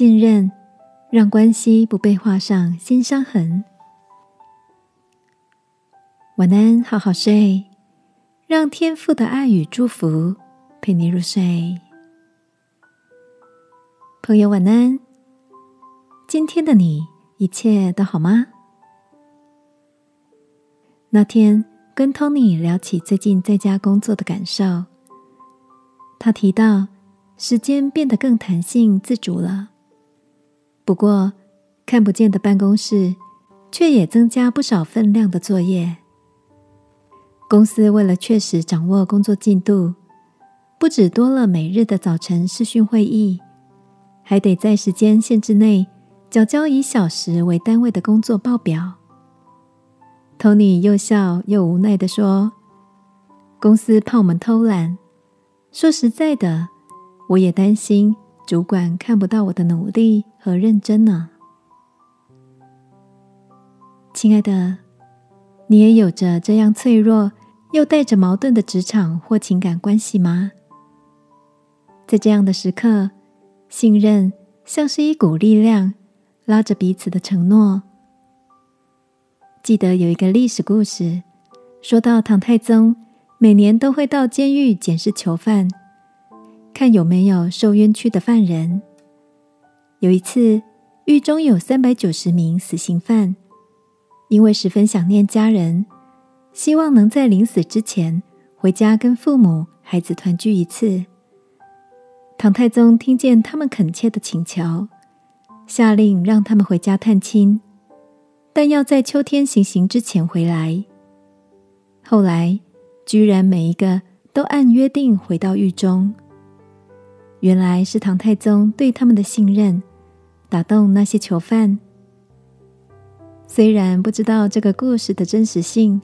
信任，让关系不被画上新伤痕。晚安，好好睡，让天父的爱与祝福陪你入睡。朋友，晚安。今天的你一切都好吗？那天跟 Tony 聊起最近在家工作的感受，他提到时间变得更弹性自主了。不过，看不见的办公室却也增加不少分量的作业。公司为了确实掌握工作进度，不止多了每日的早晨视讯会议，还得在时间限制内缴交以小时为单位的工作报表。Tony 又笑又无奈的说：“公司怕我们偷懒。说实在的，我也担心主管看不到我的努力和认真呢。”亲爱的，你也有着这样脆弱。又带着矛盾的职场或情感关系吗？在这样的时刻，信任像是一股力量，拉着彼此的承诺。记得有一个历史故事，说到唐太宗每年都会到监狱检视囚犯，看有没有受冤屈的犯人。有一次，狱中有三百九十名死刑犯，因为十分想念家人。希望能在临死之前回家跟父母、孩子团聚一次。唐太宗听见他们恳切的请求，下令让他们回家探亲，但要在秋天行刑之前回来。后来，居然每一个都按约定回到狱中。原来是唐太宗对他们的信任打动那些囚犯。虽然不知道这个故事的真实性。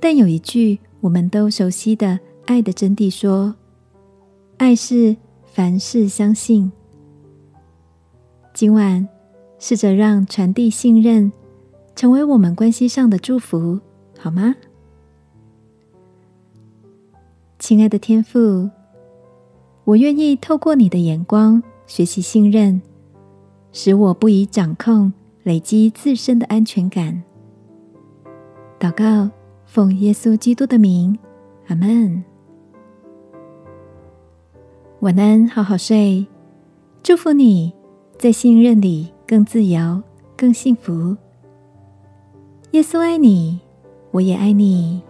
但有一句我们都熟悉的爱的真谛说：“爱是凡事相信。”今晚试着让传递信任成为我们关系上的祝福，好吗？亲爱的天父，我愿意透过你的眼光学习信任，使我不以掌控累积自身的安全感。祷告。奉耶稣基督的名，阿门。晚安，好好睡。祝福你在信任里更自由、更幸福。耶稣爱你，我也爱你。